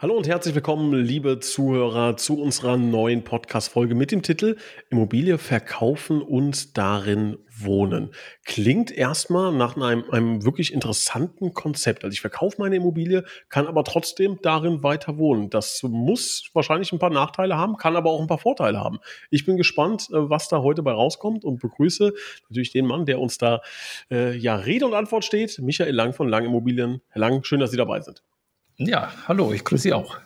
Hallo und herzlich willkommen, liebe Zuhörer, zu unserer neuen Podcast-Folge mit dem Titel Immobilie verkaufen und darin wohnen. Klingt erstmal nach einem, einem wirklich interessanten Konzept. Also ich verkaufe meine Immobilie, kann aber trotzdem darin weiter wohnen. Das muss wahrscheinlich ein paar Nachteile haben, kann aber auch ein paar Vorteile haben. Ich bin gespannt, äh, was da heute bei rauskommt und begrüße natürlich den Mann, der uns da äh, ja Rede und Antwort steht, Michael Lang von Lang Immobilien. Herr Lang, schön, dass Sie dabei sind. Ja, hallo, ich grüße Sie auch.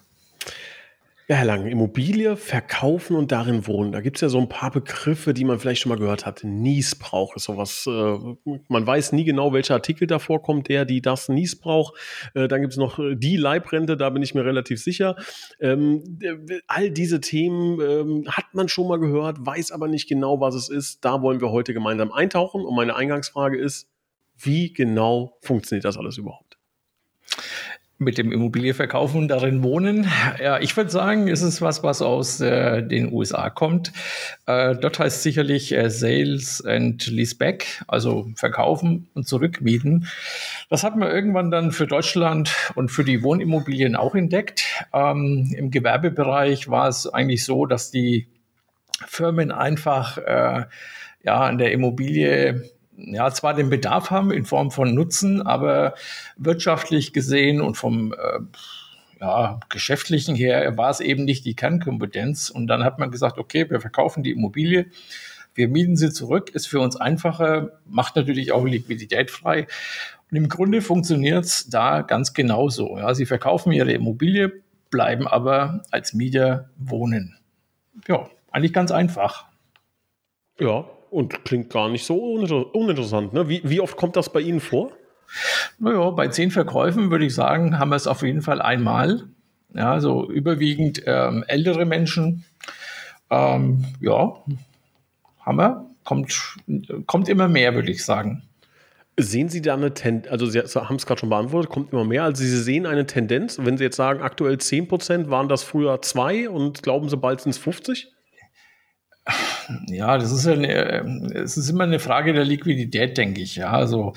Ja, Herr Lang, Immobilie verkaufen und darin wohnen. Da gibt es ja so ein paar Begriffe, die man vielleicht schon mal gehört hat. Niesbrauch ist sowas. Äh, man weiß nie genau, welcher Artikel da vorkommt, der, die das Niesbrauch. Äh, dann gibt es noch äh, die Leibrente, da bin ich mir relativ sicher. Ähm, all diese Themen ähm, hat man schon mal gehört, weiß aber nicht genau, was es ist. Da wollen wir heute gemeinsam eintauchen. Und meine Eingangsfrage ist, wie genau funktioniert das alles überhaupt? Mit dem Immobilie verkaufen und darin wohnen. Ja, ich würde sagen, es ist was, was aus äh, den USA kommt. Äh, dort heißt sicherlich äh, Sales and Leaseback, also verkaufen und zurückmieten. Das hat man irgendwann dann für Deutschland und für die Wohnimmobilien auch entdeckt. Ähm, Im Gewerbebereich war es eigentlich so, dass die Firmen einfach äh, ja an der Immobilie ja zwar den Bedarf haben in Form von Nutzen, aber wirtschaftlich gesehen und vom äh, ja, geschäftlichen her war es eben nicht die Kernkompetenz. Und dann hat man gesagt, okay, wir verkaufen die Immobilie, wir mieten sie zurück, ist für uns einfacher, macht natürlich auch Liquidität frei. Und im Grunde funktioniert es da ganz genauso. Ja, sie verkaufen ihre Immobilie, bleiben aber als Mieter wohnen. Ja, eigentlich ganz einfach. Ja, und klingt gar nicht so uninteressant. Ne? Wie, wie oft kommt das bei Ihnen vor? Naja, bei zehn Verkäufen würde ich sagen, haben wir es auf jeden Fall einmal. Ja, so überwiegend ähm, ältere Menschen. Ähm, ja, haben wir. Kommt, kommt immer mehr, würde ich sagen. Sehen Sie da eine Tendenz, also Sie haben es gerade schon beantwortet, kommt immer mehr. Also Sie sehen eine Tendenz, wenn Sie jetzt sagen, aktuell 10 Prozent, waren das früher zwei und glauben Sie, bald sind es 50? Ja, das ist ja eine, es ist immer eine Frage der Liquidität, denke ich. Ja, also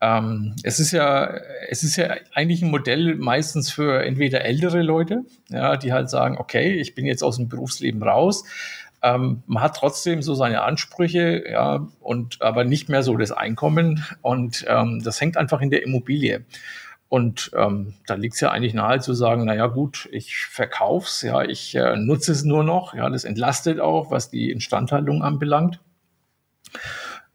ähm, es ist ja, es ist ja eigentlich ein Modell meistens für entweder ältere Leute, ja, die halt sagen, okay, ich bin jetzt aus dem Berufsleben raus. Ähm, man hat trotzdem so seine Ansprüche, ja, und aber nicht mehr so das Einkommen und ähm, das hängt einfach in der Immobilie. Und ähm, da liegt es ja eigentlich nahe zu sagen, na ja gut, ich verkauf's, ja, ich äh, nutze es nur noch, ja, das entlastet auch, was die Instandhaltung anbelangt.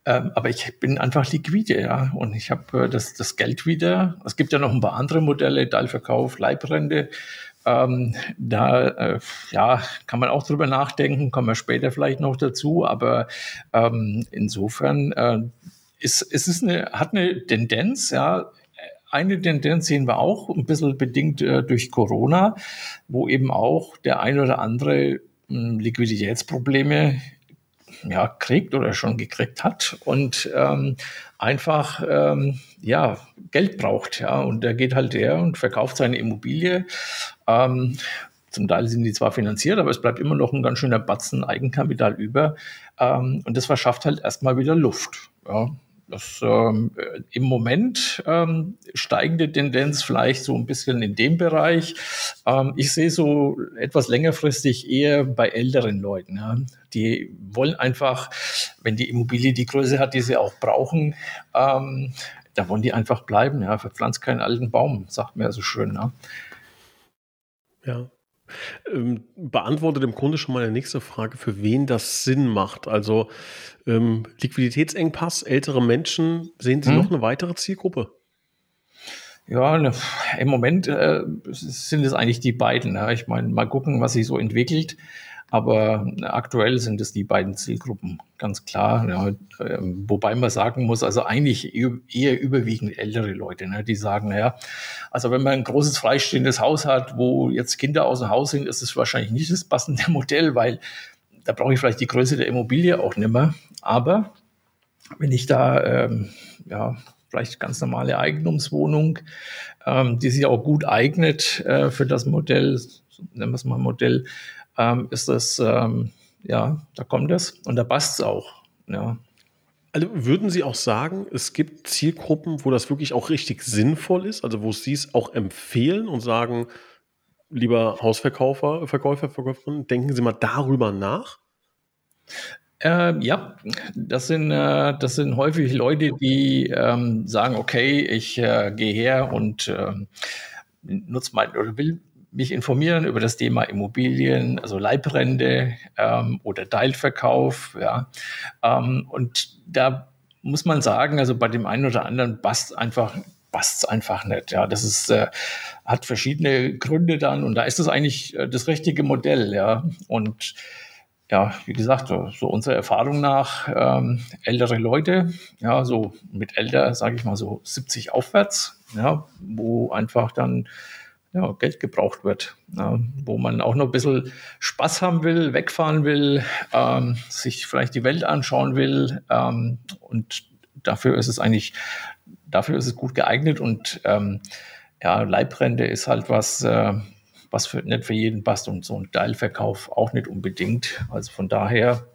Ähm, aber ich bin einfach liquide, ja, und ich habe äh, das, das Geld wieder. Es gibt ja noch ein paar andere Modelle, Teilverkauf, Leibrente. Ähm, da äh, ja, kann man auch drüber nachdenken, kommen wir später vielleicht noch dazu, aber ähm, insofern äh, ist, ist es eine, hat eine Tendenz, ja, eine Tendenz sehen wir auch, ein bisschen bedingt äh, durch Corona, wo eben auch der ein oder andere mh, hm, Liquiditätsprobleme ja, kriegt oder schon gekriegt hat und ähm, einfach ähm, ja, Geld braucht. Ja, und der geht halt her und verkauft seine Immobilie. Ähm, zum Teil sind die zwar finanziert, aber es bleibt immer noch ein ganz schöner Batzen Eigenkapital über. Ähm, und das verschafft halt erstmal wieder Luft. Ja. Das ähm, im Moment ähm, steigende Tendenz vielleicht so ein bisschen in dem Bereich. Ähm, ich sehe so etwas längerfristig eher bei älteren Leuten. Ja. Die wollen einfach, wenn die Immobilie die Größe hat, die sie auch brauchen, ähm, da wollen die einfach bleiben. Ja. Verpflanzt keinen alten Baum, sagt man ja so schön. Ja. Ja, ähm, beantwortet im Grunde schon mal eine nächste Frage, für wen das Sinn macht. Also ähm, Liquiditätsengpass, ältere Menschen, sehen Sie hm. noch eine weitere Zielgruppe? Ja, ne, im Moment äh, sind es eigentlich die beiden. Ja. Ich meine, mal gucken, was sich so entwickelt. Aber aktuell sind es die beiden Zielgruppen, ganz klar. Ja, ähm, wobei man sagen muss, also eigentlich eher überwiegend ältere Leute, ne, die sagen, naja, also wenn man ein großes freistehendes Haus hat, wo jetzt Kinder aus dem Haus sind, ist es wahrscheinlich nicht das passende Modell, weil da brauche ich vielleicht die Größe der Immobilie auch nicht mehr. Aber wenn ich da ähm, ja, vielleicht ganz normale Eigentumswohnung, ähm, die sich auch gut eignet äh, für das Modell, nennen wir es mal Modell, ähm, ist das, ähm, ja, da kommt es und da passt es auch. Ja. Also würden Sie auch sagen, es gibt Zielgruppen, wo das wirklich auch richtig sinnvoll ist, also wo Sie es auch empfehlen und sagen, lieber Hausverkäufer, Verkäufer, Verkäuferin, denken Sie mal darüber nach? Äh, ja, das sind, äh, das sind häufig Leute, die ähm, sagen, okay, ich äh, gehe her und ähm, nutze mein oder will mich informieren über das Thema Immobilien, also Leibrente ähm, oder Teilverkauf. Ja. Ähm, und da muss man sagen, also bei dem einen oder anderen passt einfach passt einfach nicht. Ja, das ist äh, hat verschiedene Gründe dann und da ist es eigentlich äh, das richtige Modell. Ja, und ja, wie gesagt, so, so unserer Erfahrung nach ähm, ältere Leute, ja, so mit älter, sage ich mal so 70 aufwärts, ja, wo einfach dann ja, Geld gebraucht wird, ja, wo man auch noch ein bisschen Spaß haben will, wegfahren will, ähm, sich vielleicht die Welt anschauen will. Ähm, und dafür ist es eigentlich, dafür ist es gut geeignet. Und ähm, ja, Leibrente ist halt was, äh, was für, nicht für jeden passt und so ein Teilverkauf auch nicht unbedingt. Also von daher,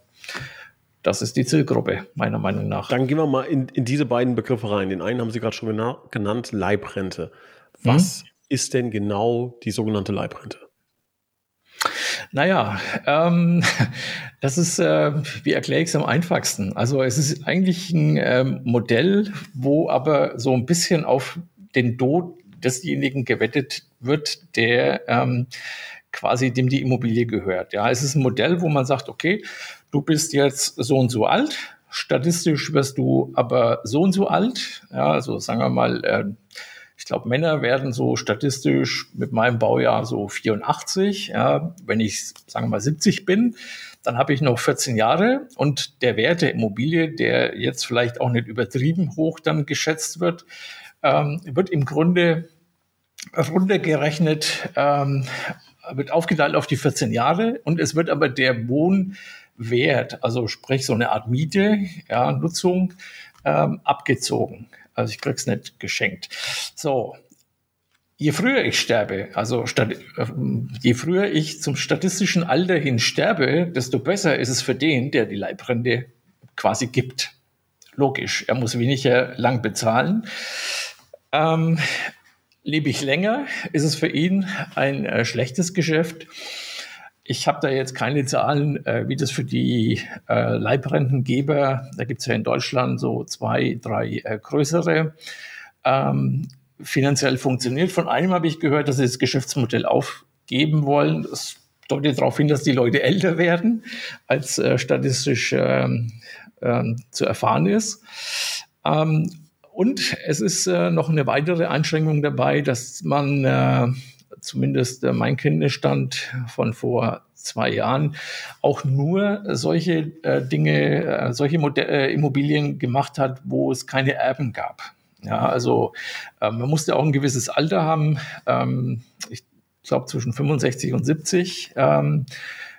das ist die Zielgruppe, meiner Meinung nach. Dann gehen wir mal in, in diese beiden Begriffe rein. Den einen haben Sie gerade schon genannt, Leibrente. Was hm? Ist denn genau die sogenannte Leibrente? Naja, ähm, das ist, äh, wie erkläre ich es am einfachsten? Also es ist eigentlich ein ähm, Modell, wo aber so ein bisschen auf den Tod desjenigen gewettet wird, der ähm, quasi dem die Immobilie gehört. Ja, es ist ein Modell, wo man sagt, okay, du bist jetzt so und so alt, statistisch wirst du aber so und so alt. Ja, also sagen wir mal, äh, ich glaube, Männer werden so statistisch mit meinem Baujahr so 84. Ja, wenn ich, sagen wir mal, 70 bin, dann habe ich noch 14 Jahre und der Wert der Immobilie, der jetzt vielleicht auch nicht übertrieben hoch dann geschätzt wird, ähm, wird im Grunde runtergerechnet, ähm, wird aufgeteilt auf die 14 Jahre und es wird aber der Wohnwert, also sprich so eine Art Miete, ja, Nutzung, ähm, abgezogen. Also ich krieg's nicht geschenkt. So. Je früher ich sterbe, also statt, je früher ich zum statistischen Alter hin sterbe, desto besser ist es für den, der die Leibrente quasi gibt. Logisch, er muss weniger lang bezahlen. Ähm, lebe ich länger, ist es für ihn ein äh, schlechtes Geschäft. Ich habe da jetzt keine Zahlen, äh, wie das für die äh, Leibrentengeber, da gibt es ja in Deutschland so zwei, drei äh, größere, ähm, finanziell funktioniert. Von einem habe ich gehört, dass sie das Geschäftsmodell aufgeben wollen. Das deutet darauf hin, dass die Leute älter werden, als äh, statistisch ähm, ähm, zu erfahren ist. Ähm, und es ist äh, noch eine weitere Einschränkung dabei, dass man äh, zumindest äh, mein Kenntnisstand von vor zwei Jahren, auch nur solche äh, Dinge, äh, solche Modell, Immobilien gemacht hat, wo es keine Erben gab. Ja, also äh, man musste auch ein gewisses Alter haben. Ähm, ich glaube zwischen 65 und 70. Ähm,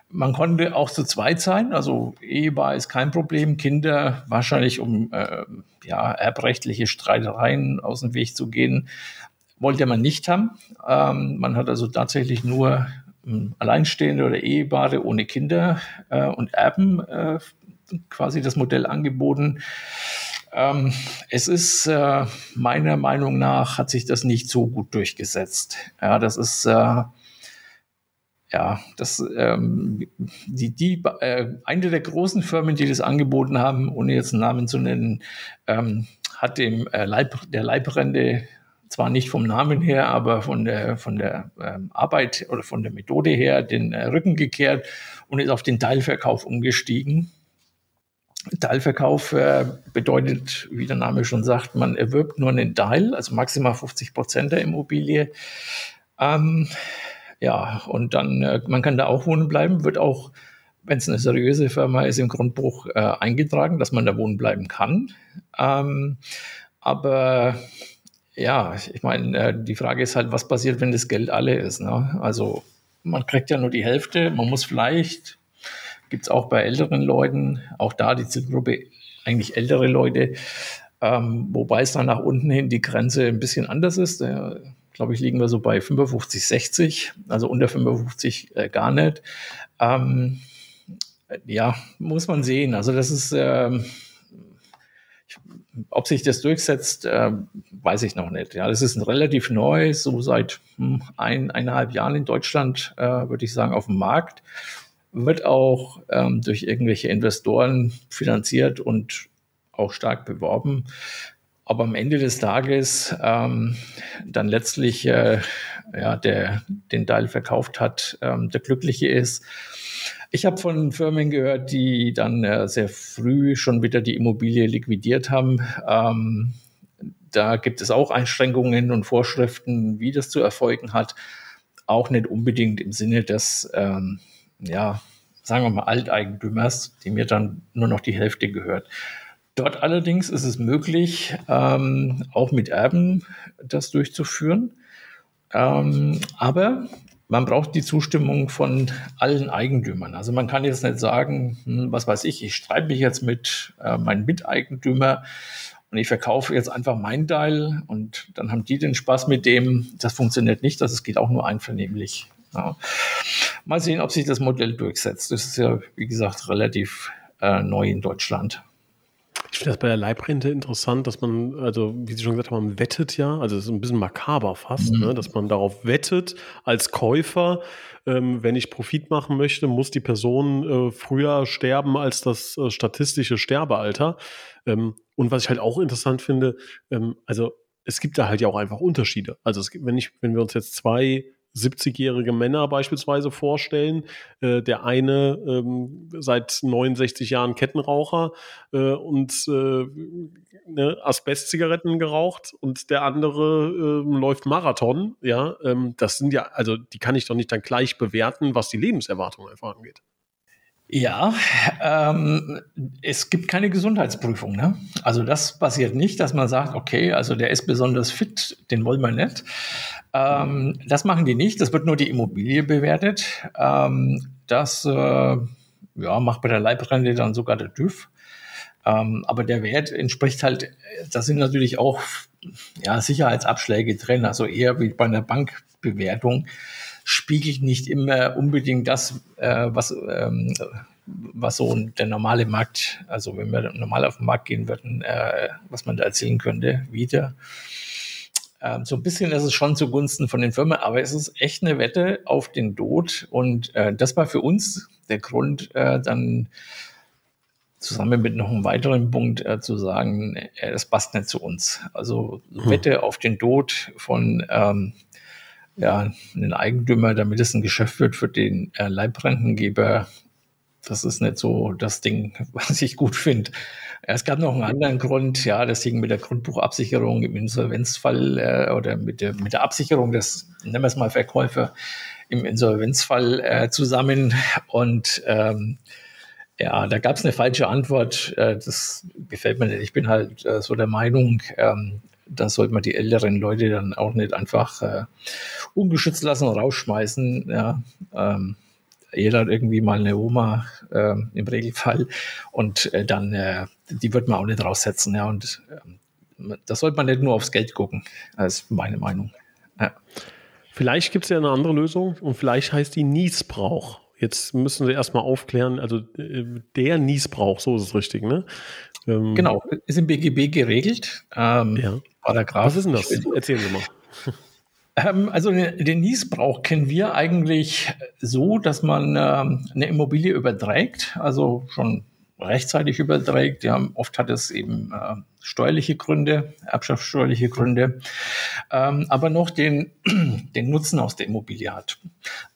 man konnte auch zu zweit sein, also Ehebar ist kein Problem, Kinder wahrscheinlich um äh, ja, erbrechtliche Streitereien aus dem Weg zu gehen, wollte man nicht haben. Ähm, man hat also tatsächlich nur ähm, Alleinstehende oder Ehepaare ohne Kinder äh, und Erben äh, quasi das Modell angeboten. Ähm, es ist äh, meiner Meinung nach hat sich das nicht so gut durchgesetzt. Ja, das ist äh, ja, das ähm, die die äh, eine der großen Firmen, die das angeboten haben, ohne jetzt einen Namen zu nennen, ähm, hat dem äh, Leib, der Leibrente zwar nicht vom Namen her, aber von der, von der ähm, Arbeit oder von der Methode her den äh, Rücken gekehrt und ist auf den Teilverkauf umgestiegen. Teilverkauf äh, bedeutet, wie der Name schon sagt, man erwirbt nur einen Teil, also maximal 50 Prozent der Immobilie. Ähm, ja, und dann, äh, man kann da auch wohnen bleiben, wird auch, wenn es eine seriöse Firma ist, im Grundbuch äh, eingetragen, dass man da wohnen bleiben kann. Ähm, aber ja, ich meine, äh, die Frage ist halt, was passiert, wenn das Geld alle ist. Ne? Also man kriegt ja nur die Hälfte, man muss vielleicht, gibt es auch bei älteren Leuten, auch da die Zielgruppe eigentlich ältere Leute, Ähm, wobei es dann nach unten hin die Grenze ein bisschen anders ist. Äh, glaube ich, liegen wir so bei 55, 60, also unter 55 äh, gar nicht. Ähm, ja, muss man sehen. Also das ist, ähm, ob sich das durchsetzt, äh, weiß ich noch nicht. Ja, das ist ein relativ neu, so seit hm, ein, eineinhalb Jahren in Deutschland, äh, würde ich sagen, auf dem Markt. Wird auch ähm, durch irgendwelche Investoren finanziert und auch stark beworben. Aber am Ende des Tages ähm, dann letztlich äh, ja, der den Teil verkauft hat, ähm, der Glückliche ist. Ich habe von Firmen gehört, die dann äh, sehr früh schon wieder die Immobilie liquidiert haben. Ähm, da gibt es auch Einschränkungen und Vorschriften, wie das zu erfolgen hat. Auch nicht unbedingt im Sinne des, ähm, ja, sagen wir mal, Alteigentümers, dem mir dann nur noch die Hälfte gehört. Dort allerdings ist es möglich, ähm, auch mit Erben das durchzuführen. Ähm, aber man braucht die Zustimmung von allen Eigentümern. Also man kann jetzt nicht sagen, hm, was weiß ich, ich streite mich jetzt mit äh, meinem Miteigentümer und ich verkaufe jetzt einfach meinen Teil und dann haben die den Spaß mit dem. Das funktioniert nicht, das geht auch nur einvernehmlich. Ja. Mal sehen, ob sich das Modell durchsetzt. Das ist ja, wie gesagt, relativ äh, neu in Deutschland. Ich finde das bei der Leibrente interessant, dass man, also wie Sie schon gesagt haben, man wettet ja, also es ist ein bisschen makaber fast, mhm. ne, dass man darauf wettet als Käufer, ähm, wenn ich Profit machen möchte, muss die Person äh, früher sterben als das äh, statistische Sterbealter. Ähm, und was ich halt auch interessant finde, ähm, also es gibt da halt ja auch einfach Unterschiede. Also es, wenn ich, wenn wir uns jetzt zwei 70-jährige Männer beispielsweise vorstellen. Äh, der eine ähm, seit 69 Jahren Kettenraucher äh, und äh, ne, Asbest-Zigaretten geraucht und der andere ähm, läuft Marathon. Ja, ähm, das sind ja, also die kann ich doch nicht dann gleich bewerten, was die Lebenserwartung einfach angeht. Ja, ähm, es gibt keine Gesundheitsprüfung. Ne? Also das passiert nicht, dass man sagt, okay, also der ist besonders fit, den wollen wir nicht. Ähm, das machen die nicht. Das wird nur die Immobilie bewertet. Ähm, das äh, ja, macht bei der Leibrente dann sogar der TÜV. Ähm, aber der Wert entspricht halt, da sind natürlich auch ja, Sicherheitsabschläge drin, also eher wie bei einer Bankbewertung spiegelt nicht immer unbedingt das, äh, was, ähm, was so der normale Markt, also wenn wir normal auf den Markt gehen würden, äh, was man da erzählen könnte, wieder. Ähm, so ein bisschen ist es schon zugunsten von den Firmen, aber es ist echt eine Wette auf den Tod und äh, das war für uns der Grund, äh, dann zusammen mit noch einem weiteren Punkt äh, zu sagen, äh, das passt nicht zu uns. Also hm. Wette auf den Tod von ähm, ja, einen Eigentümer, damit es ein Geschäft wird für den äh, Leibrentengeber. Das ist nicht so das Ding, was ich gut finde. Es gab noch einen anderen Grund, ja, das hing mit der Grundbuchabsicherung im Insolvenzfall äh, oder mit der, mit der Absicherung des, nennen wir es mal Verkäufer, im Insolvenzfall äh, zusammen. Und ähm, ja, da gab es eine falsche Antwort. Äh, das gefällt mir nicht. Ich bin halt äh, so der Meinung, ähm, da sollte man die älteren Leute dann auch nicht einfach äh, ungeschützt lassen und rausschmeißen. Ja, ähm, jeder hat irgendwie mal eine Oma äh, im Regelfall und äh, dann, äh, die wird man auch nicht raussetzen. Ja, und äh, da sollte man nicht nur aufs Geld gucken, das ist meine Meinung. Ja. Vielleicht gibt es ja eine andere Lösung und vielleicht heißt die Niesbrauch. Jetzt müssen Sie erstmal aufklären, also äh, der Niesbrauch, so ist es richtig, ne? Ähm, genau, ist im BGB geregelt. Ähm, ja. Paragraph. Was ist denn das? Erzählen Sie mal. Ähm, also den Niesbrauch kennen wir eigentlich so, dass man ähm, eine Immobilie überträgt, also schon rechtzeitig überträgt. Ja, oft hat es eben äh, steuerliche Gründe, erbschaftssteuerliche Gründe, ähm, aber noch den, den Nutzen aus der Immobilie hat.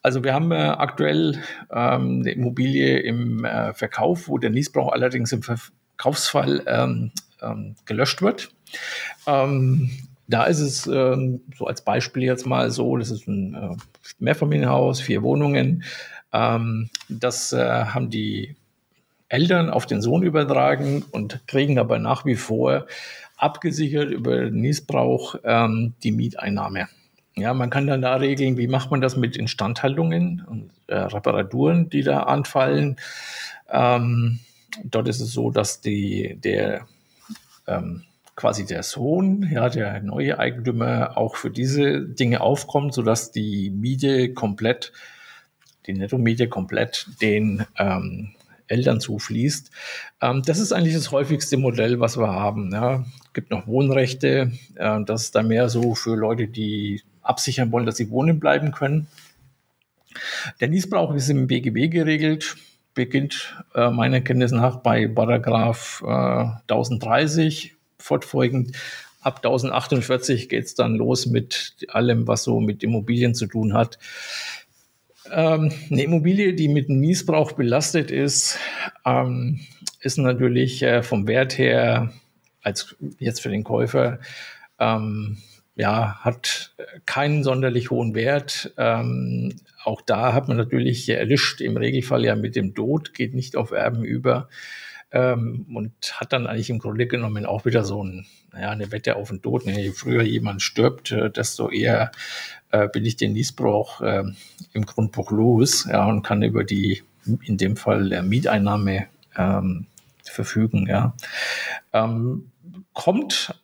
Also wir haben äh, aktuell ähm, eine Immobilie im äh, Verkauf, wo der Niesbrauch allerdings im Verkaufsfall ähm, ähm, gelöscht wird. Ähm, da ist es ähm, so als Beispiel jetzt mal so, das ist ein äh, Mehrfamilienhaus, vier Wohnungen. Ähm, das äh, haben die Eltern auf den Sohn übertragen und kriegen aber nach wie vor abgesichert über den Niesbrauch ähm, die Mieteinnahme. Ja, man kann dann da regeln, wie macht man das mit Instandhaltungen und äh, Reparaturen, die da anfallen. Ähm, dort ist es so, dass die, der ähm, quasi der Sohn, ja, der neue Eigentümer auch für diese Dinge aufkommt, sodass die Miete komplett, die Netto-Miete komplett den ähm, Eltern zufließt. Ähm, das ist eigentlich das häufigste Modell, was wir haben. Ja. Es gibt noch Wohnrechte. Äh, das ist dann mehr so für Leute, die absichern wollen, dass sie wohnen bleiben können. Der Niesbrauch ist im BGB geregelt, beginnt äh, meiner Kenntnis nach bei Paragraph äh, 1030, fortfolgend ab 1048 geht es dann los mit allem, was so mit Immobilien zu tun hat. Ähm, eine Immobilie, die mit Niesbrauch belastet ist, ähm, ist natürlich äh, vom Wert her, als jetzt für den Käufer, ähm, ja, hat keinen sonderlich hohen Wert. Ähm, auch da hat man natürlich erlischt im Regelfall ja mit dem Tod, geht nicht auf Erben über ähm, und hat dann eigentlich im Grunde genommen auch wieder so ein, naja, eine Wette auf den Tod. Je früher jemand stirbt, äh, desto eher äh, bin ich den Niesbrauch äh, im Grundbuch los ja, und kann über die, in dem Fall der Mieteinnahme ähm, verfügen. Ja. Ähm, kommt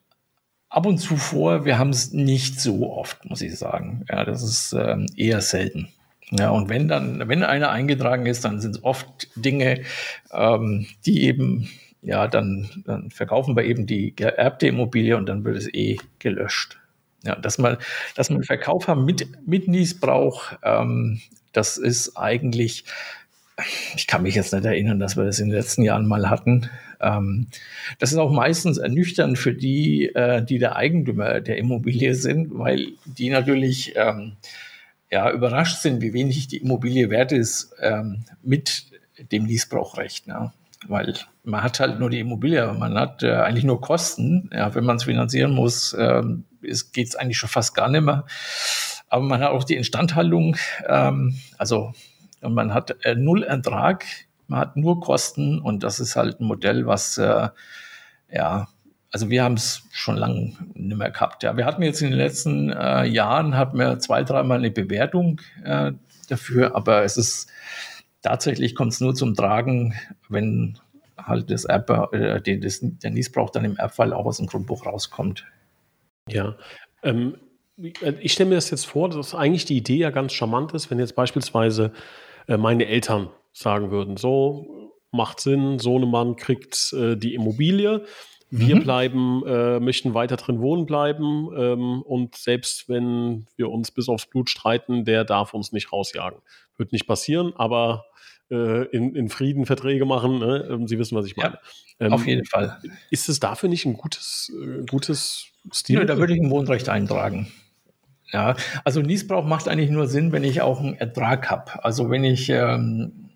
ab und zu vor, wir haben es nicht so oft, muss ich sagen. Ja, das ist ähm, eher selten. Ja, und wenn dann, wenn einer eingetragen ist, dann sind es oft Dinge, ähm, die eben, ja, dann, dann verkaufen wir eben die geerbte Immobilie und dann wird es eh gelöscht. Ja, dass man, dass man Verkauf haben mit, mit Niesbrauch, ähm, das ist eigentlich, ich kann mich jetzt nicht erinnern, dass wir das in den letzten Jahren mal hatten. Ähm, das ist auch meistens ernüchternd für die, äh, die der Eigentümer der Immobilie sind, weil die natürlich ähm, ja, überrascht sind, wie wenig die Immobilie wert ist ähm, mit dem Niesbrauchrecht. Ne? weil man hat halt nur die Immobilie, aber man hat äh, eigentlich nur Kosten. Ja, wenn man es finanzieren muss, ähm, geht es eigentlich schon fast gar nicht mehr. Aber man hat auch die Instandhaltung, ähm, also und man hat äh, null Ertrag, man hat nur Kosten und das ist halt ein Modell, was äh, ja, also wir haben es schon lange nicht mehr gehabt. Ja, wir hatten jetzt in den letzten äh, Jahren hatten wir zwei, dreimal eine Bewertung äh, dafür, aber es ist tatsächlich kommt es nur zum Tragen, wenn halt das Erb, äh, das, der Niesbrauch dann im Erbfall auch aus dem Grundbuch rauskommt. Ja, ähm, ich stelle mir das jetzt vor, dass eigentlich die Idee ja ganz charmant ist, wenn jetzt beispielsweise äh, meine Eltern sagen würden, so macht Sinn, Sohnemann kriegt äh, die Immobilie, wir mhm. bleiben, äh, möchten weiter drin wohnen bleiben ähm, und selbst wenn wir uns bis aufs Blut streiten, der darf uns nicht rausjagen. Wird nicht passieren, aber äh, in, in, Frieden Verträge machen. Ne? Ähm, Sie wissen, was ich meine. Ja, ähm, auf jeden Fall. Ist es dafür nicht ein gutes, äh, gutes Stil? Nö, da würde ich ein Wohnrecht eintragen. Ja, also Niesbrauch macht eigentlich nur Sinn, wenn ich auch einen Ertrag habe. Also wenn ich, ähm,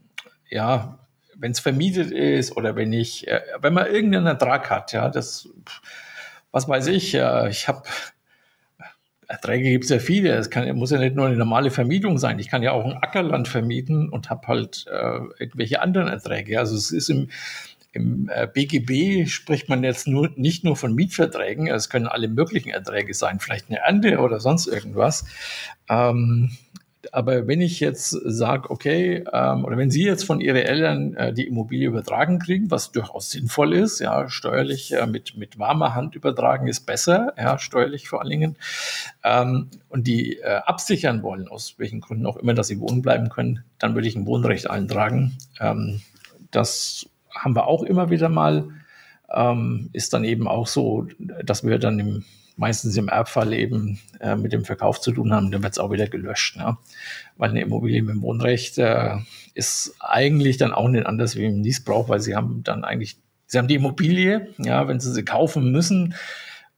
ja, wenn es vermietet ist oder wenn ich, äh, wenn man irgendeinen Ertrag hat, ja, das, was weiß ich, äh, ich habe Erträge gibt es ja viele. Es kann, muss ja nicht nur eine normale Vermietung sein. Ich kann ja auch ein Ackerland vermieten und habe halt äh, irgendwelche anderen Erträge. Also es ist im, im äh, BGB spricht man jetzt nur nicht nur von Mietverträgen. Es können alle möglichen Erträge sein, vielleicht eine Ernte oder sonst irgendwas. Ähm, aber wenn ich jetzt sage, okay, ähm, oder wenn Sie jetzt von Ihren Eltern äh, die Immobilie übertragen kriegen, was durchaus sinnvoll ist, ja, steuerlich äh, mit, mit warmer Hand übertragen ist besser, ja, steuerlich vor allen Dingen, ähm, und die äh, absichern wollen, aus welchen Gründen auch immer, dass sie wohnen bleiben können, dann würde ich ein Wohnrecht eintragen. Ähm, das haben wir auch immer wieder mal. Ähm, ist dann eben auch so, dass wir dann im meistens im Erbfall eben äh, mit dem Verkauf zu tun haben, dann wird es auch wieder gelöscht. Ne? Weil eine Immobilie mit dem Wohnrecht äh, ist eigentlich dann auch nicht anders wie im Niesbrauch, weil sie haben dann eigentlich, sie haben die Immobilie, ja, wenn sie sie kaufen müssen,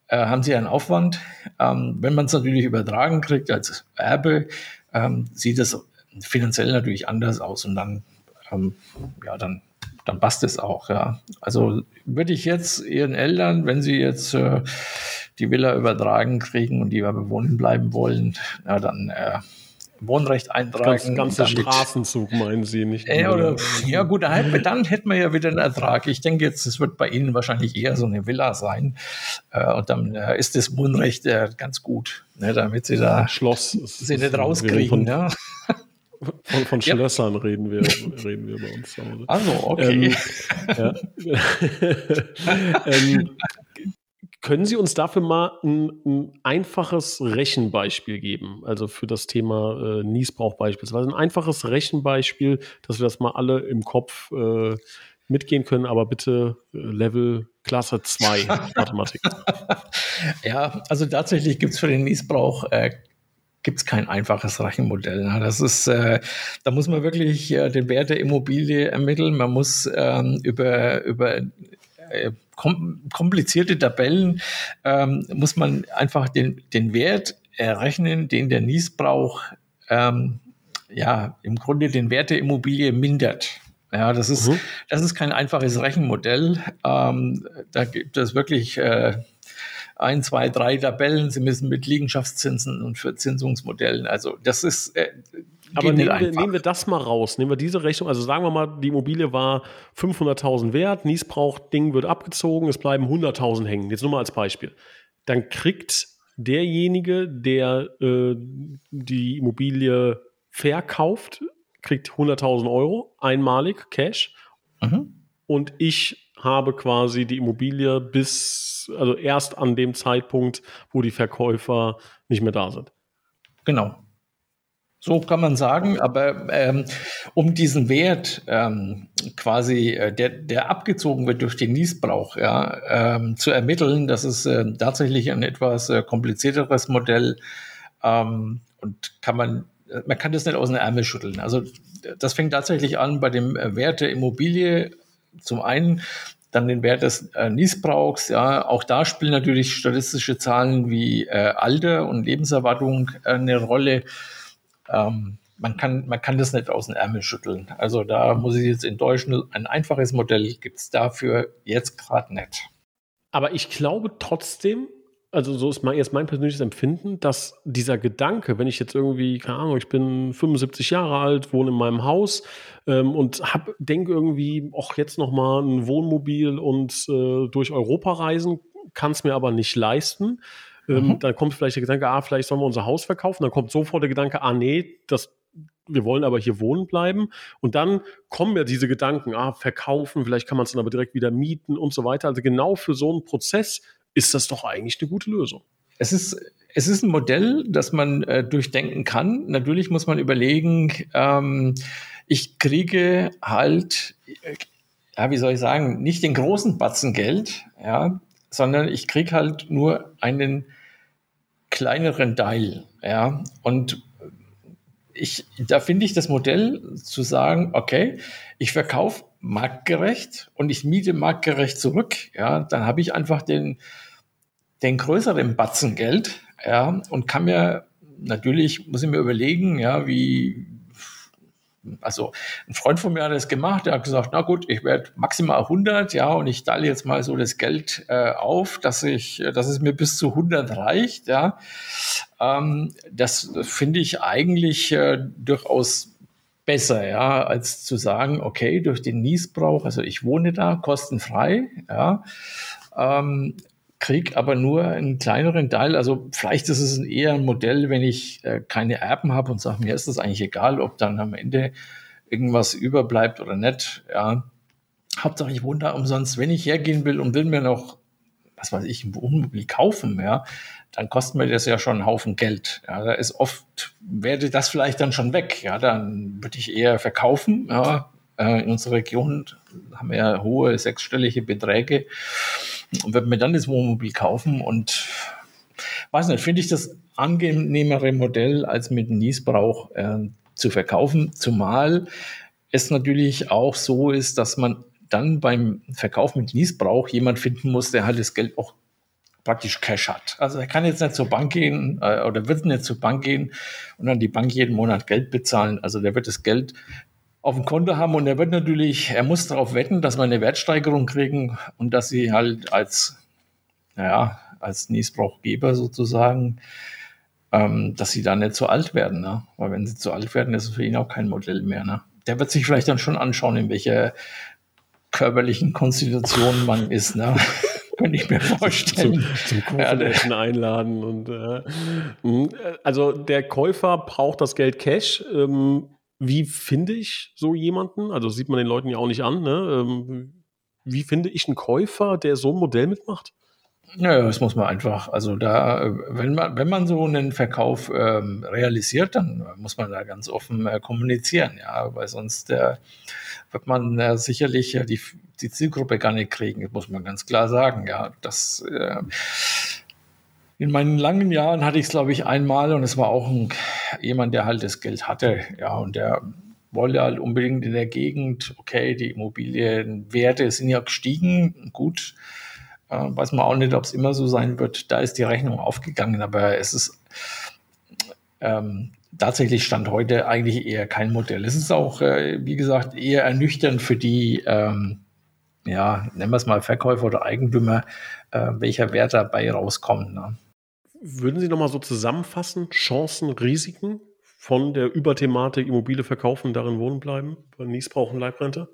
äh, haben sie einen Aufwand. Ähm, wenn man es natürlich übertragen kriegt als Erbe, ähm, sieht es finanziell natürlich anders aus und dann, ähm, ja, dann dann passt es auch, ja. Also würde ich jetzt Ihren Eltern, wenn sie jetzt äh, die Villa übertragen kriegen und die wir bewohnen bleiben wollen, ja, dann äh, Wohnrecht eintragen. Ganz, ganze Straßenzug meinen Sie nicht? Äh, oder, ja gut, dann, dann hätten wir ja wieder einen Ertrag. Ich denke jetzt, es wird bei Ihnen wahrscheinlich eher so eine Villa sein. Äh, und dann äh, ist das Wohnrecht äh, ganz gut, ne, damit Sie da Schloss Sie nicht rauskriegen. Ja. Von, von Schlössern ja. reden, wir, reden wir bei uns. Also, okay. Ähm, ähm, Können Sie uns dafür mal ein, ein, einfaches Rechenbeispiel geben? Also für das Thema äh, Niesbrauch beispielsweise. Ein einfaches Rechenbeispiel, dass wir das mal alle im Kopf äh, mitgehen können, aber bitte äh, Level Klasse 2 Mathematik. ja, also tatsächlich gibt es für den Niesbrauch äh, gibt es kein einfaches Rechenmodell. Ne? Das ist, äh, da muss man wirklich äh, den Wert der Immobilie ermitteln. Man muss ähm, über, über äh, kom komplizierte Tabellen ähm, muss man einfach den, den Wert errechnen, den der Niesbrauch ähm, ja im Grunde den Wert der Immobilie mindert. Ja, das ist, mhm. das ist kein einfaches Rechenmodell. Ähm, da gibt es wirklich äh, ein, zwei, drei Tabellen. Sie müssen mit Liegenschaftszinsen und Verzinsungsmodellen. Also das ist. Äh, aber nehmen wir, nehmen wir, das mal raus. Nehmen wir diese Rechnung. Also sagen wir mal, die Immobilie war 500.000 wert. Niesbrauch-Ding wird abgezogen. Es bleiben 100.000 hängen. Jetzt nur mal als Beispiel. Dann kriegt derjenige, der äh, die Immobilie verkauft, kriegt 100.000 Euro einmalig Cash. Mhm. Und ich habe quasi die Immobilie bis, also erst an dem Zeitpunkt, wo die Verkäufer nicht mehr da sind. Genau. So kann man sagen, aber ähm, um diesen Wert ähm, quasi, äh, der, der abgezogen wird durch den Niesbrauch, ja, ähm, zu ermitteln, das ist äh, tatsächlich ein etwas äh, komplizierteres Modell ähm, und kann man, man kann das nicht aus den Ärmel schütteln. Also das fängt tatsächlich an bei dem Wert der Immobilie zum einen, dann den Wert des äh, Niesbrauchs. Ja, auch da spielen natürlich statistische Zahlen wie äh, Alter und Lebenserwartung äh, eine Rolle. Ähm, man kann, man kann das nicht aus dem Ärmel schütteln. Also da muss ich jetzt enttäuschen, ein einfaches Modell gibt es dafür jetzt gerade nicht. Aber ich glaube trotzdem, also so ist mein, jetzt mein persönliches Empfinden, dass dieser Gedanke, wenn ich jetzt irgendwie, keine Ahnung, ich bin 75 Jahre alt, wohne in meinem Haus ähm, und hab, denke irgendwie, auch jetzt noch mal ein Wohnmobil und äh, durch Europa reisen, kann es mir aber nicht leisten. Ähm, mhm. Dann kommt vielleicht der Gedanke, ah, vielleicht sollen wir unser Haus verkaufen. Dann kommt sofort der Gedanke, ah, nee, das, wir wollen aber hier wohnen bleiben. Und dann kommen ja diese Gedanken, ah, verkaufen, vielleicht kann man es dann aber direkt wieder mieten und so weiter. Also genau für so einen Prozess ist das doch eigentlich eine gute Lösung. Es ist, es ist ein Modell, das man äh, durchdenken kann. Natürlich muss man überlegen, ähm, ich kriege halt, äh, ja, wie soll ich sagen, nicht den großen Batzen Geld, ja, sondern ich kriege halt nur einen kleineren Teil, ja. Und ich, da finde ich das Modell zu sagen, okay, ich verkaufe marktgerecht und ich miete marktgerecht zurück, ja, dann habe ich einfach den, den größeren Batzen Geld, ja, und kann mir natürlich, muss ich mir überlegen, ja, wie, also ein Freund von mir hat das gemacht, der hat gesagt, na gut, ich werde maximal 100, ja, und ich teile jetzt mal so das Geld äh, auf, dass ich, dass es mir bis zu 100 reicht, ja. Ähm, das finde ich eigentlich äh, durchaus besser, ja, als zu sagen, okay, durch den Niesbrauch, also ich wohne da kostenfrei, ja, ähm, kriege aber nur einen kleineren Teil. Also vielleicht ist es eher ein Modell, wenn ich äh, keine Erben habe und sage, mir ist das eigentlich egal, ob dann am Ende irgendwas überbleibt oder nicht. Ja. Hauptsache, ich wohne da umsonst. Wenn ich hergehen will und will mir noch, was weiß ich, ein Wohnmobil kaufen, ja, dann kostet mir das ja schon einen Haufen Geld. Ja, da ist oft, werde das vielleicht dann schon weg. Ja, dann würde ich eher verkaufen. Ja, äh, in unserer Region haben wir ja hohe sechsstellige Beträge und würde mir dann das Wohnmobil kaufen und weiß nicht, finde ich das angenehmere Modell, als mit Niesbrauch äh, zu verkaufen, zumal es natürlich auch so ist, dass man dann beim Verkauf mit Niesbrauch jemand finden muss, der halt das Geld auch praktisch Cash hat. Also er kann jetzt nicht zur Bank gehen äh, oder wird nicht zur Bank gehen und dann die Bank jeden Monat Geld bezahlen. Also der wird das Geld auf dem Konto haben und er wird natürlich, er muss darauf wetten, dass wir eine Wertsteigerung kriegen und dass sie halt als, naja, als Niesbrauchgeber sozusagen, ähm, dass sie da nicht zu alt werden. Ne? Weil wenn sie zu alt werden, ist es für ihn auch kein Modell mehr. Ne? Der wird sich vielleicht dann schon anschauen, in welcher körperlichen Konstitution man ist. Ne? Könnte ich mir vorstellen. Zum, zum Kuchenessen ja, einladen. Und, äh, hm, also der Käufer braucht das Geld Cash. Ähm, wie finde ich so jemanden? Also sieht man den Leuten ja auch nicht an. Ne? Ähm, wie finde ich einen Käufer, der so ein Modell mitmacht? Naja, das muss man einfach, also da, wenn man, wenn man so einen Verkauf ähm, realisiert, dann muss man da ganz offen äh, kommunizieren, ja, weil sonst äh, wird man äh, sicherlich die, die Zielgruppe gar nicht kriegen, muss man ganz klar sagen, ja. Das äh, in meinen langen Jahren hatte ich es, glaube ich, einmal und es war auch ein, jemand, der halt das Geld hatte, ja, und der wollte halt unbedingt in der Gegend, okay, die Immobilienwerte sind ja gestiegen, gut, äh, weiß man auch nicht, ob es immer so sein wird. Da ist die Rechnung aufgegangen, aber es ist ähm, tatsächlich Stand heute eigentlich eher kein Modell. Es ist auch, äh, wie gesagt, eher ernüchternd für die, ähm, ja, nennen wir es mal Verkäufer oder Eigentümer, äh, welcher Wert dabei rauskommt. Ne? Würden Sie nochmal so zusammenfassen, Chancen, Risiken von der Überthematik Immobilie verkaufen, darin wohnen bleiben, bei Niesbrauch und Leibrente?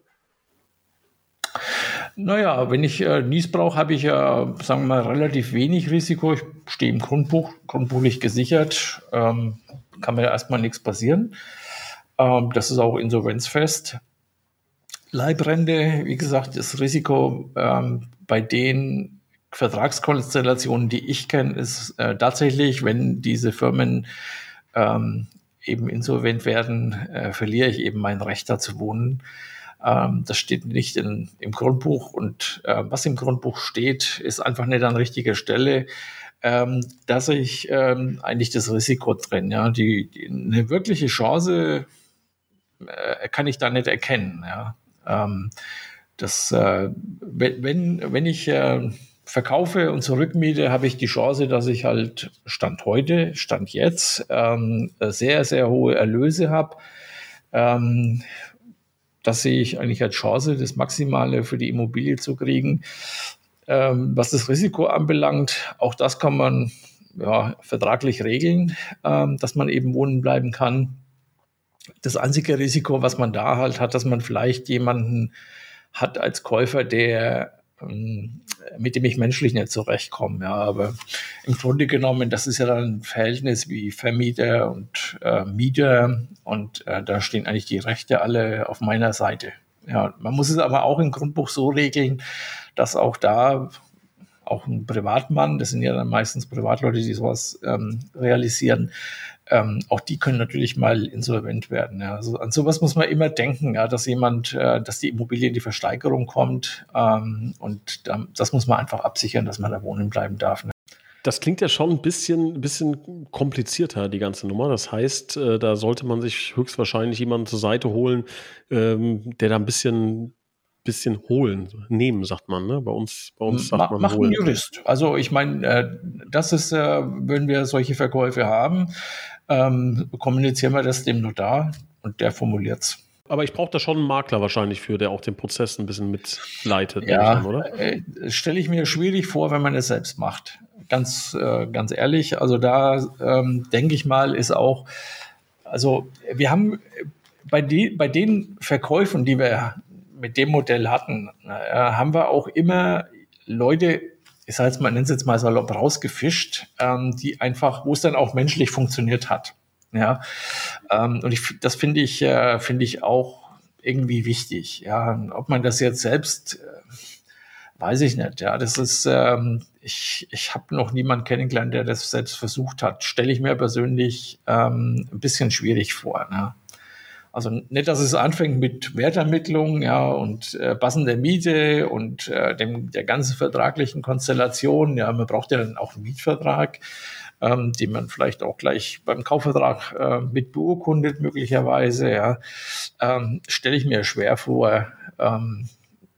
Naja, wenn ich äh, Nies brauche, habe ich ja, sagen wir mal, relativ wenig Risiko. Ich stehe im Grundbuch, grundbuchlich gesichert. Ähm, kann mir erstmal nichts passieren. Ähm, das ist auch insolvenzfest. Leibrente, wie gesagt, das Risiko ähm, bei den Vertragskonstellationen, die ich kenne, ist äh, tatsächlich, wenn diese Firmen ähm, eben insolvent werden, äh, verliere ich eben mein Recht da zu wohnen. Ähm, das steht nicht in, im Grundbuch und äh, was im Grundbuch steht, ist einfach nicht an richtiger Stelle. Ähm, dass ich ähm, eigentlich das Risiko drin, ja, die, die eine wirkliche Chance äh, kann ich da nicht erkennen, ja. Ähm, das, äh, wenn, wenn ich äh, verkaufe und zurückmiete, habe ich die Chance, dass ich halt Stand heute, Stand jetzt, ähm, sehr, sehr hohe Erlöse habe. Ähm, das sehe ich eigentlich als Chance, das Maximale für die Immobilie zu kriegen. Ähm, was das Risiko anbelangt, auch das kann man ja, vertraglich regeln, ähm, dass man eben wohnen bleiben kann. Das einzige Risiko, was man da halt hat, dass man vielleicht jemanden hat als Käufer, der mit dem ich menschlich nicht zurechtkomme. Ja, aber im Grunde genommen, das ist ja dann ein Verhältnis wie Vermieter und äh, Mieter und äh, da stehen eigentlich die Rechte alle auf meiner Seite. Ja, man muss es aber auch im Grundbuch so regeln, dass auch da auch ein Privatmann, das sind ja dann meistens Privatleute, die sowas ähm, realisieren, ähm, auch die können natürlich mal insolvent werden. Ja. Also an sowas muss man immer denken, ja, dass jemand, äh, dass die Immobilie in die Versteigerung kommt ähm, und ähm, das muss man einfach absichern, dass man da wohnen bleiben darf. Ne. Das klingt ja schon ein bisschen, bisschen komplizierter, die ganze Nummer. Das heißt, äh, da sollte man sich höchstwahrscheinlich jemanden zur Seite holen, ähm, der da ein bisschen bisschen holen, nehmen, sagt man. Ne? Bei uns, bei uns sagt Ma man macht holen. Ein Jurist. Also ich meine, äh, das ist, äh, wenn wir solche Verkäufe haben, ähm, kommunizieren wir das dem Notar und der formuliert es. Aber ich brauche da schon einen Makler wahrscheinlich für, der auch den Prozess ein bisschen mitleitet, ja, an, oder? Äh, Stelle ich mir schwierig vor, wenn man es selbst macht. Ganz, äh, ganz ehrlich. Also da ähm, denke ich mal, ist auch, also wir haben bei, die, bei den Verkäufen, die wir mit dem Modell hatten, äh, haben wir auch immer Leute ich sage jetzt mal, nenne es jetzt mal salopp rausgefischt, ähm, die einfach, wo es dann auch menschlich funktioniert hat. Ja, ähm, und ich, das finde ich, äh, finde ich auch irgendwie wichtig. Ja, ob man das jetzt selbst, äh, weiß ich nicht. Ja, das ist, ähm, ich, ich habe noch niemanden kennengelernt, der das selbst versucht hat. Stelle ich mir persönlich ähm, ein bisschen schwierig vor. Ne? Also nicht, dass es anfängt mit Wertermittlung, ja, und äh, passender Miete und äh, dem, der ganzen vertraglichen Konstellation. Ja, man braucht ja dann auch einen Mietvertrag, ähm, den man vielleicht auch gleich beim Kaufvertrag äh, mit beurkundet, möglicherweise, ja. Ähm, Stelle ich mir schwer vor, ähm,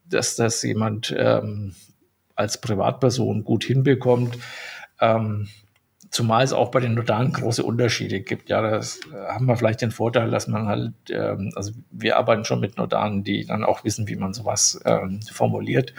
dass das jemand ähm, als Privatperson gut hinbekommt. Ähm, Zumal es auch bei den Notaren große Unterschiede gibt. Ja, das äh, haben wir vielleicht den Vorteil, dass man halt, ähm, also wir arbeiten schon mit Notaren, die dann auch wissen, wie man sowas ähm, formuliert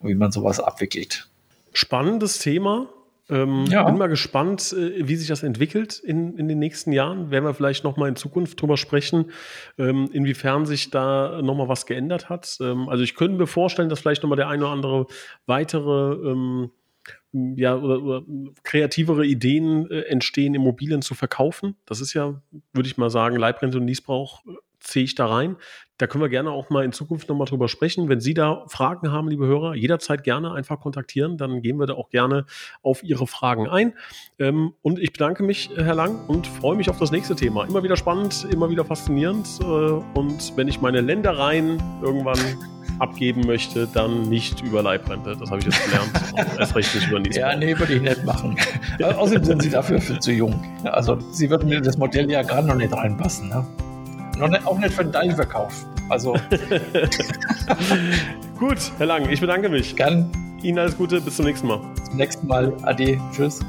und wie man sowas abwickelt. Spannendes Thema. Ähm, ja. Bin mal gespannt, äh, wie sich das entwickelt in, in den nächsten Jahren. Werden wir vielleicht noch mal in Zukunft drüber sprechen, ähm, inwiefern sich da noch mal was geändert hat. Ähm, also ich könnte mir vorstellen, dass vielleicht noch mal der eine oder andere weitere ähm, ja, oder, oder kreativere Ideen äh, entstehen, Immobilien zu verkaufen. Das ist ja, würde ich mal sagen, Leibrente und Niesbrauch äh, ziehe ich da rein. Da können wir gerne auch mal in Zukunft nochmal drüber sprechen. Wenn Sie da Fragen haben, liebe Hörer, jederzeit gerne einfach kontaktieren. Dann gehen wir da auch gerne auf Ihre Fragen ein. Ähm, und ich bedanke mich, Herr Lang, und freue mich auf das nächste Thema. Immer wieder spannend, immer wieder faszinierend. Äh, und wenn ich meine Ländereien irgendwann abgeben möchte, dann nicht über Leibrente. Das habe ich jetzt gelernt. erst recht nicht über Ja, nee, würde ich nicht machen. Außerdem sind Sie dafür viel zu jung. Also Sie würden in das Modell ja gerade noch nicht reinpassen. Ne? Noch nicht, auch nicht für den Teilverkauf. Also. Gut, Herr Lang, ich bedanke mich. Gern. Ihnen alles Gute, bis zum nächsten Mal. Bis zum nächsten Mal. Ade. Tschüss.